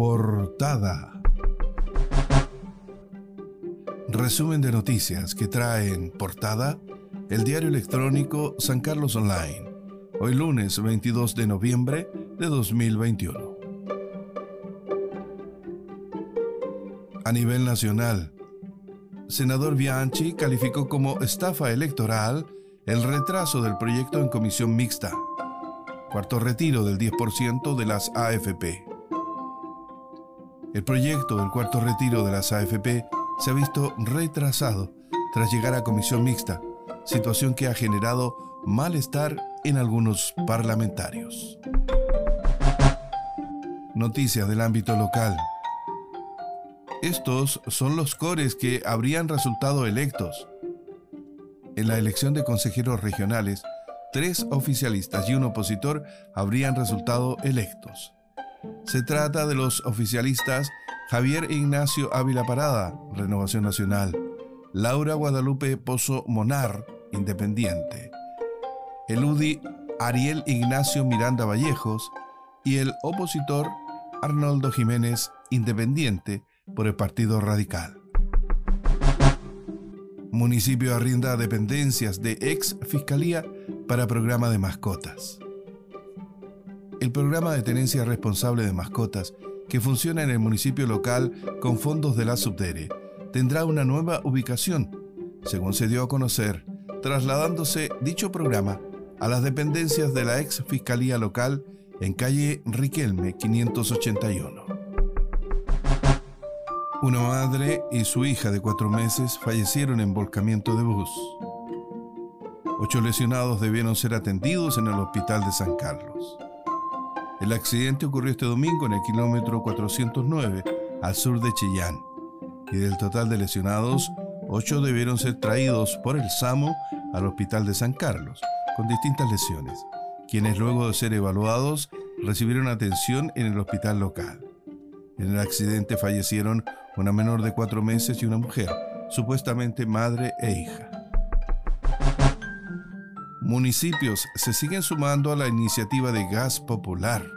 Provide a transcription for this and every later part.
Portada. Resumen de noticias que trae en portada el diario electrónico San Carlos Online, hoy lunes 22 de noviembre de 2021. A nivel nacional, senador Bianchi calificó como estafa electoral el retraso del proyecto en comisión mixta, cuarto retiro del 10% de las AFP. El proyecto del cuarto retiro de las AFP se ha visto retrasado tras llegar a comisión mixta, situación que ha generado malestar en algunos parlamentarios. Noticias del ámbito local. Estos son los cores que habrían resultado electos. En la elección de consejeros regionales, tres oficialistas y un opositor habrían resultado electos. Se trata de los oficialistas Javier Ignacio Ávila Parada, Renovación Nacional, Laura Guadalupe Pozo Monar, Independiente, el UDI Ariel Ignacio Miranda Vallejos y el opositor Arnoldo Jiménez, Independiente, por el Partido Radical. Municipio arrinda dependencias de ex Fiscalía para programa de mascotas. El programa de tenencia responsable de mascotas, que funciona en el municipio local con fondos de la Subdere, tendrá una nueva ubicación, según se dio a conocer, trasladándose dicho programa a las dependencias de la ex Fiscalía local en calle Riquelme 581. Una madre y su hija de cuatro meses fallecieron en volcamiento de bus. Ocho lesionados debieron ser atendidos en el hospital de San Carlos. El accidente ocurrió este domingo en el kilómetro 409 al sur de Chillán y del total de lesionados, ocho debieron ser traídos por el SAMO al Hospital de San Carlos, con distintas lesiones, quienes luego de ser evaluados recibieron atención en el hospital local. En el accidente fallecieron una menor de cuatro meses y una mujer, supuestamente madre e hija. Municipios se siguen sumando a la iniciativa de gas popular.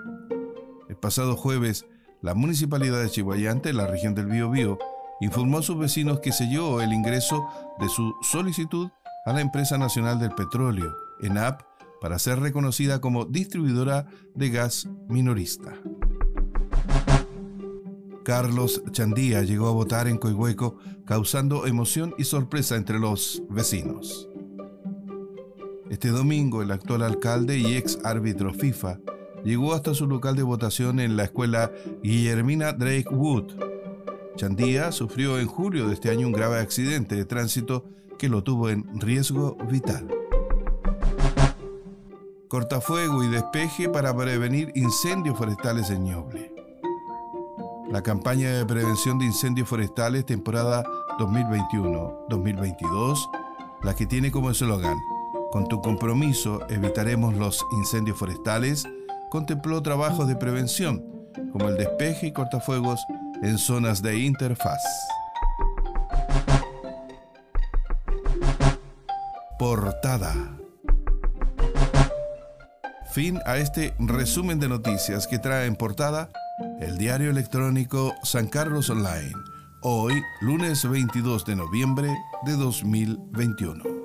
El pasado jueves, la municipalidad de Chihuayante, la región del Biobío, informó a sus vecinos que selló el ingreso de su solicitud a la Empresa Nacional del Petróleo, ENAP, para ser reconocida como distribuidora de gas minorista. Carlos Chandía llegó a votar en Coihueco, causando emoción y sorpresa entre los vecinos. Este domingo, el actual alcalde y ex árbitro FIFA llegó hasta su local de votación en la escuela Guillermina Drake Wood, Chandía sufrió en julio de este año un grave accidente de tránsito que lo tuvo en riesgo vital. Cortafuego y despeje para prevenir incendios forestales en Ñoble. La campaña de prevención de incendios forestales temporada 2021-2022, la que tiene como eslogan, con tu compromiso evitaremos los incendios forestales, contempló trabajos de prevención como el despeje y cortafuegos en zonas de interfaz. Portada. Fin a este resumen de noticias que trae en portada el diario electrónico San Carlos Online, hoy lunes 22 de noviembre de 2021.